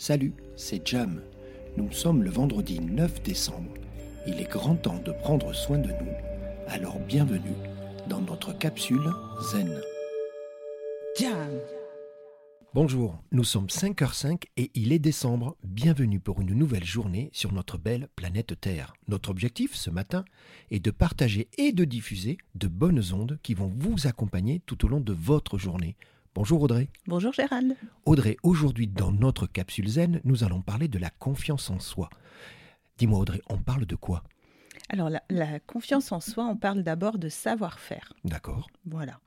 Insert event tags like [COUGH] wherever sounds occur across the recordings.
Salut, c'est Jam. Nous sommes le vendredi 9 décembre. Il est grand temps de prendre soin de nous. Alors bienvenue dans notre capsule Zen. Jam. Bonjour, nous sommes 5h05 et il est décembre. Bienvenue pour une nouvelle journée sur notre belle planète Terre. Notre objectif ce matin est de partager et de diffuser de bonnes ondes qui vont vous accompagner tout au long de votre journée. Bonjour Audrey. Bonjour Gérald. Audrey, aujourd'hui dans notre capsule zen, nous allons parler de la confiance en soi. Dis-moi Audrey, on parle de quoi? Alors la, la confiance en soi, on parle d'abord de savoir-faire. D'accord. Voilà.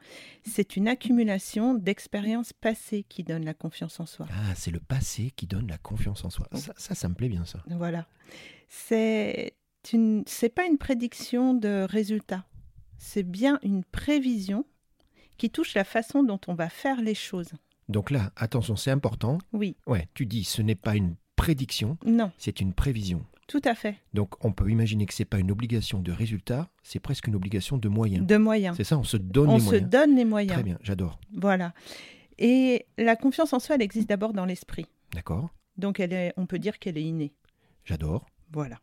C'est une accumulation d'expériences passées qui donne la confiance en soi. Ah, c'est le passé qui donne la confiance en soi. Ça, ça, ça me plaît bien ça. Voilà. C'est une, c'est pas une prédiction de résultat. C'est bien une prévision qui touche la façon dont on va faire les choses. Donc là, attention, c'est important. Oui, Ouais, tu dis ce n'est pas une prédiction, non, c'est une prévision. tout à fait. Donc on peut imaginer que c'est pas une obligation de résultat, c'est presque une obligation de moyens. De moyens. C'est ça, on se donne On les se moyens. donne les moyens. Très bien, j'adore. Voilà. Et la confiance en soi, elle existe d'abord dans l'esprit. D'accord, Donc elle est, on peut dire qu'elle est innée. j'adore. Voilà.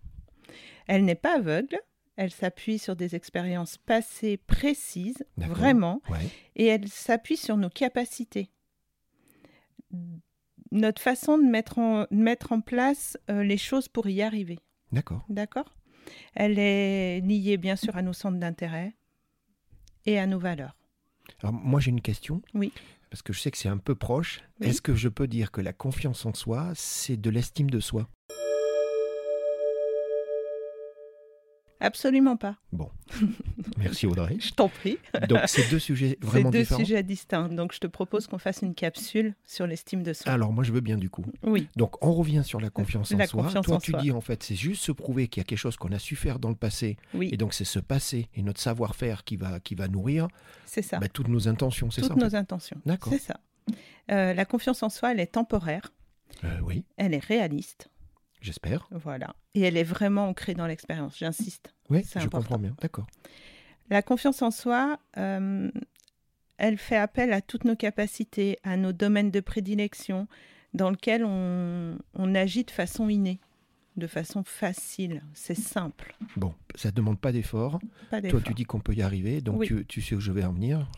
Elle n'est pas aveugle. Elle s'appuie sur des expériences passées précises, vraiment, Ouais, et elle s'appuie sur nos capacités. Notre façon de mettre en, de mettre en place euh, les choses pour y arriver. d'accord. D'accord? Elle est liée bien sûr à nos centres d'intérêt et à nos valeurs. Alors moi j'ai une question. Oui. Parce que je sais que c'est un peu proche. Oui. Est-ce que je peux dire que la confiance en soi, c'est de l'estime de soi? Absolument pas. Bon. [LAUGHS] Merci Audrey. Je t'en prie. Donc c'est deux sujets [LAUGHS] C'est vraiment deux différents. sujets distincts. Donc je te propose qu'on fasse une capsule sur l'estime de soi. Alors moi je veux bien du coup. Oui, Donc on revient sur la confiance en La soi. confiance Toi en tu soi. dis en fait c'est juste se prouver qu'il y a quelque chose qu'on a su faire dans le passé oui, et donc c'est ce passé et notre savoir-faire qui va qui va nourrir c'est ça. bah, toutes nos intentions, c'est Toutes ça en nos fait intentions. D'accord. C'est ça. Euh, la confiance en soi, elle est temporaire, Euh, oui, elle est réaliste, j'espère. voilà, et elle est vraiment ancrée dans l'expérience. J'insiste. Oui, C'est je important. comprends bien. D'accord. La confiance en soi, euh, elle fait appel à toutes nos capacités, à nos domaines de prédilection, dans lesquels on, on agit de façon innée, de façon facile. C'est simple. Bon, ça demande pas d'effort. Pas Toi, tu dis qu'on peut y arriver, donc Oui. tu, tu sais où je vais en venir.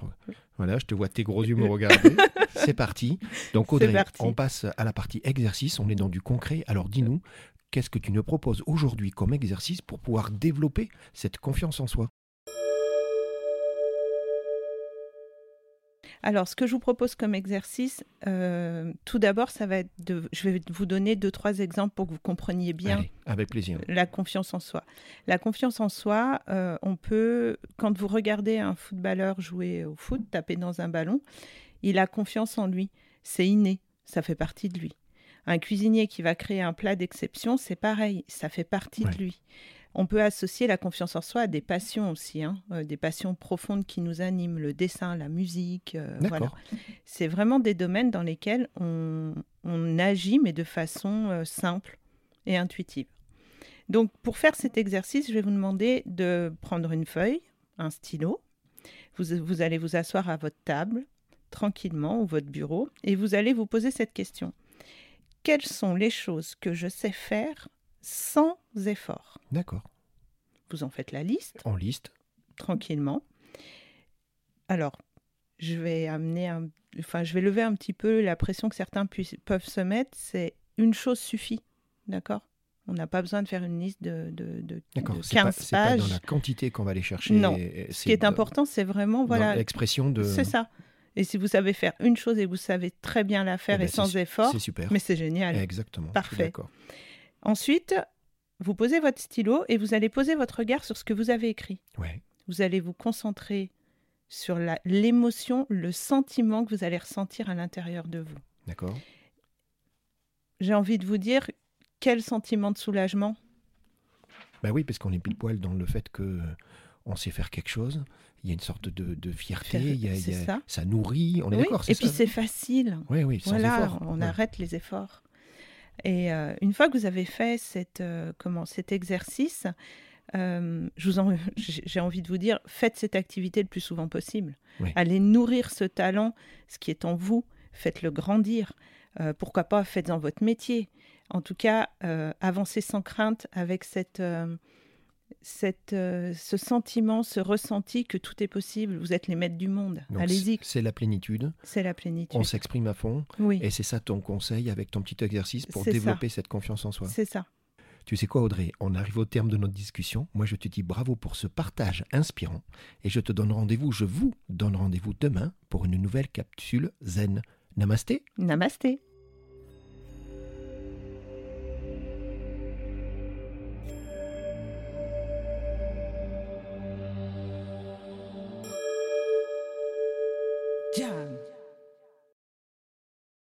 Voilà, je te vois tes gros yeux me regarder. [LAUGHS] C'est parti. Donc Audrey, parti. on passe à la partie exercice. On est dans du concret. Alors dis-nous, qu'est-ce que tu nous proposes aujourd'hui comme exercice pour pouvoir développer cette confiance en soi? Alors, ce que je vous propose comme exercice, euh, tout d'abord, ça va être de, je vais vous donner deux, trois exemples pour que vous compreniez bien Allez, avec plaisir. la confiance en soi. La confiance en soi, euh, on peut, quand vous regardez un footballeur jouer au foot, taper dans un ballon, il a confiance en lui. C'est inné, ça fait partie de lui. Un cuisinier qui va créer un plat d'exception, c'est pareil, ça fait partie Ouais. de lui. On peut associer la confiance en soi à des passions aussi, hein, euh, des passions profondes qui nous animent, le dessin, la musique. euh, voilà. C'est vraiment des domaines dans lesquels on, on agit, mais de façon euh, simple et intuitive. Donc, pour faire cet exercice, je vais vous demander de prendre une feuille, un stylo. Vous, vous allez vous asseoir à votre table, tranquillement, ou votre bureau, et vous allez vous poser cette question. Quelles sont les choses que je sais faire sans effort D'accord. Vous en faites la liste En liste. tranquillement. Alors, je vais amener un, enfin, je vais lever un petit peu la pression que certains puissent- peuvent se mettre. C'est une chose suffit, d'accord? On n'a pas besoin de faire une liste de, de, de, D'accord. de C'est pas, 15 c'est pas pages. dans la quantité qu'on va aller chercher. Non. et- et Ce qui est important, c'est vraiment voilà, l'expression de. c'est ça. Et si vous savez faire une chose et vous savez très bien la faire Eh ben, et sans c'est- effort, C'est super. mais c'est génial. Exactement. Parfait. Ensuite, vous posez votre stylo et vous allez poser votre regard sur ce que vous avez écrit. Ouais. vous allez vous concentrer sur l'émotion, le sentiment que vous allez ressentir à l'intérieur de vous. D'accord. J'ai envie de vous dire, quel sentiment de soulagement? Bah oui, parce qu'on est pile poil dans le fait que euh, on sait faire quelque chose. Il y a une sorte de, de fierté. Il y a- il y c'est a- ça. nourrit. On est Oui, d'accord. Et puis ça c'est facile. Oui, oui, sans voilà, effort. on Ouais. arrête les efforts. Et euh, une fois que vous avez fait cette, euh, comment, cet exercice, euh, en- [LAUGHS] j'ai j'ai envie de vous dire, faites cette activité le plus souvent possible. Oui. Allez nourrir ce talent, ce qui est en vous, faites-le grandir. pourquoi pas faites-en votre métier. En tout cas, avancez sans crainte avec cette, cette, euh, ce sentiment, ce ressenti que tout est possible. Vous êtes les maîtres du monde. Allez-y, C'est la plénitude, c'est la plénitude. on s'exprime à fond, Oui, et c'est ça ton conseil avec ton petit exercice pour ça. développer cette confiance en soi. c'est ça. Tu sais quoi Audrey, on arrive au terme de notre discussion. Moi je te dis bravo pour ce partage inspirant et je te donne rendez-vous, je vous donne rendez-vous demain pour une nouvelle capsule zen. Namasté Namasté.